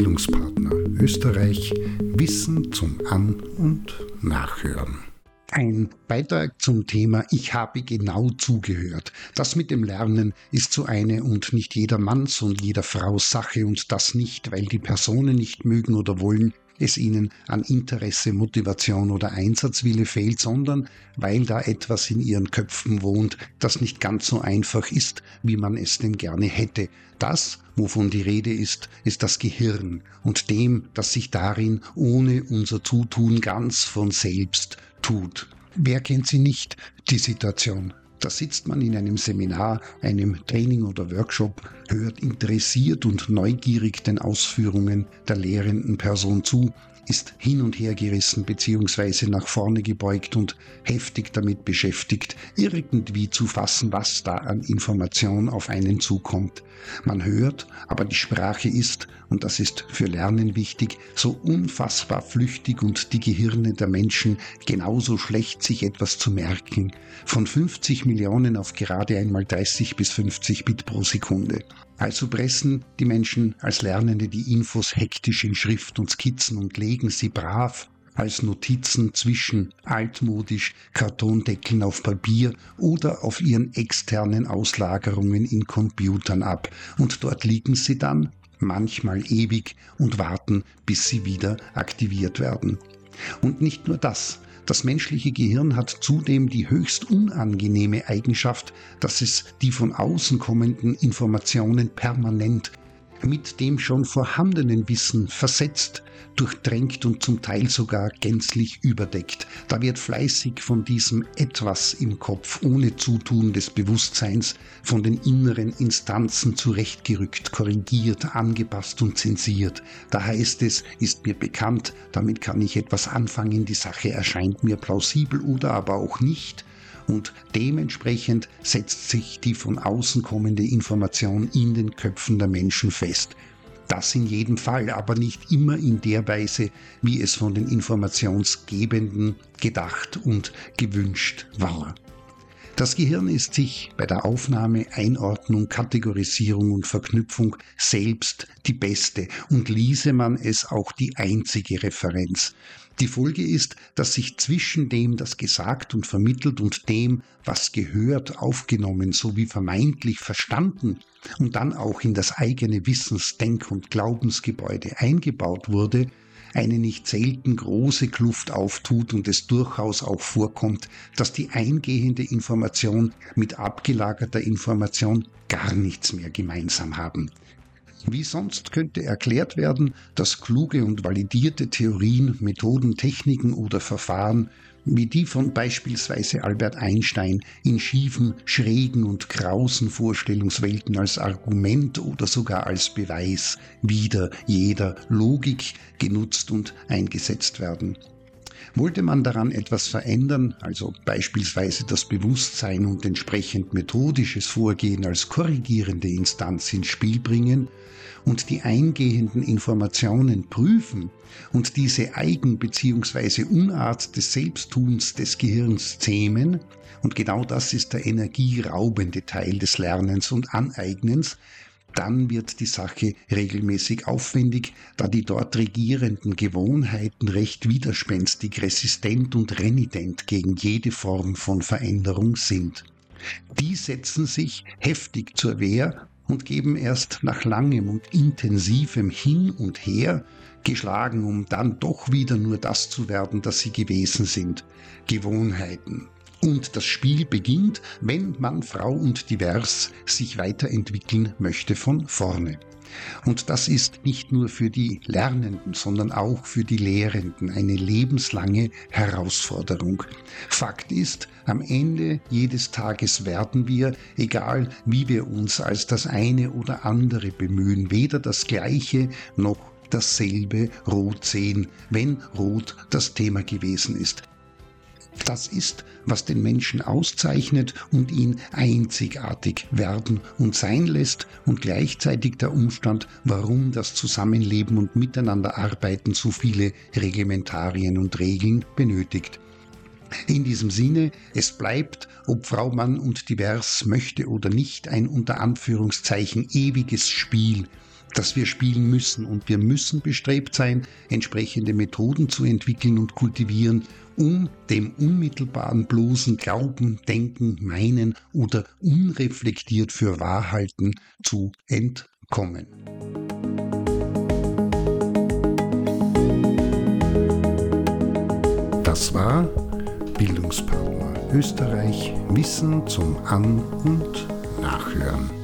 Bildungspartner Österreich Wissen zum An- und Nachhören. Ein Beitrag zum Thema Ich habe genau zugehört. Das mit dem Lernen ist so eine und nicht jeder Manns und jeder Frau Sache und das nicht, weil die Personen nicht mögen oder wollen, es ihnen an Interesse, Motivation oder Einsatzwille fehlt, sondern weil da etwas in ihren Köpfen wohnt, das nicht ganz so einfach ist, wie man es denn gerne hätte. Das, wovon die Rede ist, ist das Gehirn und dem, das sich darin ohne unser Zutun ganz von selbst tut. Wer kennt sie nicht, die Situation? Da sitzt man in einem Seminar, einem Training oder Workshop, hört interessiert und neugierig den Ausführungen der lehrenden Person zu ist hin und her gerissen bzw. nach vorne gebeugt und heftig damit beschäftigt, irgendwie zu fassen, was da an Information auf einen zukommt. Man hört, aber die Sprache ist, und das ist für Lernen wichtig, so unfassbar flüchtig und die Gehirne der Menschen genauso schlecht, sich etwas zu merken. Von 50 Millionen auf gerade einmal 30 bis 50 Bit pro Sekunde. Also pressen die Menschen als Lernende die Infos hektisch in Schrift und Skizzen und legen sie brav als Notizen zwischen altmodisch Kartondeckeln auf Papier oder auf ihren externen Auslagerungen in Computern ab. Und dort liegen sie dann, manchmal ewig, und warten, bis sie wieder aktiviert werden. Und nicht nur das, das menschliche Gehirn hat zudem die höchst unangenehme Eigenschaft, dass es die von außen kommenden Informationen permanent mit dem schon vorhandenen Wissen versetzt, durchdrängt und zum Teil sogar gänzlich überdeckt. Da wird fleißig von diesem Etwas im Kopf ohne Zutun des Bewusstseins von den inneren Instanzen zurechtgerückt, korrigiert, angepasst und zensiert. Da heißt es, ist mir bekannt, damit kann ich etwas anfangen, die Sache erscheint mir plausibel oder aber auch nicht und dementsprechend setzt sich die von außen kommende Information in den Köpfen der Menschen fest. Das in jedem Fall, aber nicht immer in der Weise, wie es von den Informationsgebenden gedacht und gewünscht war. Das Gehirn ist sich bei der Aufnahme, Einordnung, Kategorisierung und Verknüpfung selbst die beste und ließe man es auch die einzige Referenz. Die Folge ist, dass sich zwischen dem, das gesagt und vermittelt und dem, was gehört, aufgenommen sowie vermeintlich verstanden und dann auch in das eigene Wissens-, Denk- und Glaubensgebäude eingebaut wurde, eine nicht selten große Kluft auftut und es durchaus auch vorkommt, dass die eingehende Information mit abgelagerter Information gar nichts mehr gemeinsam haben. Wie sonst könnte erklärt werden, dass kluge und validierte Theorien, Methoden, Techniken oder Verfahren wie die von beispielsweise Albert Einstein in schiefen, schrägen und krausen Vorstellungswelten als Argument oder sogar als Beweis wieder jeder Logik genutzt und eingesetzt werden. Wollte man daran etwas verändern, also beispielsweise das Bewusstsein und entsprechend methodisches Vorgehen als korrigierende Instanz ins Spiel bringen und die eingehenden Informationen prüfen und diese Eigen- bzw. Unart des Selbsttuns des Gehirns zähmen, und genau das ist der energieraubende Teil des Lernens und Aneignens, dann wird die Sache regelmäßig aufwendig, da die dort regierenden Gewohnheiten recht widerspenstig, resistent und renitent gegen jede Form von Veränderung sind. Die setzen sich heftig zur Wehr und geben erst nach langem und intensivem Hin und Her geschlagen, um dann doch wieder nur das zu werden, das sie gewesen sind. Gewohnheiten. Und das Spiel beginnt, wenn Mann, Frau und divers sich weiterentwickeln möchte von vorne. Und das ist nicht nur für die Lernenden, sondern auch für die Lehrenden eine lebenslange Herausforderung. Fakt ist, am Ende jedes Tages werden wir, egal wie wir uns als das eine oder andere bemühen, weder das Gleiche noch dasselbe Rot sehen, wenn Rot das Thema gewesen ist. Das ist, was den Menschen auszeichnet und ihn einzigartig werden und sein lässt und gleichzeitig der Umstand, warum das Zusammenleben und Miteinanderarbeiten so viele Reglementarien und Regeln benötigt. In diesem Sinne, es bleibt, ob Frau Mann und divers möchte oder nicht, ein unter Anführungszeichen ewiges Spiel, dass wir spielen müssen und wir müssen bestrebt sein, entsprechende Methoden zu entwickeln und kultivieren, um dem unmittelbaren bloßen Glauben, Denken, Meinen oder unreflektiert für Wahrhalten zu entkommen. Das war Bildungspartner Österreich Wissen zum An- und Nachhören.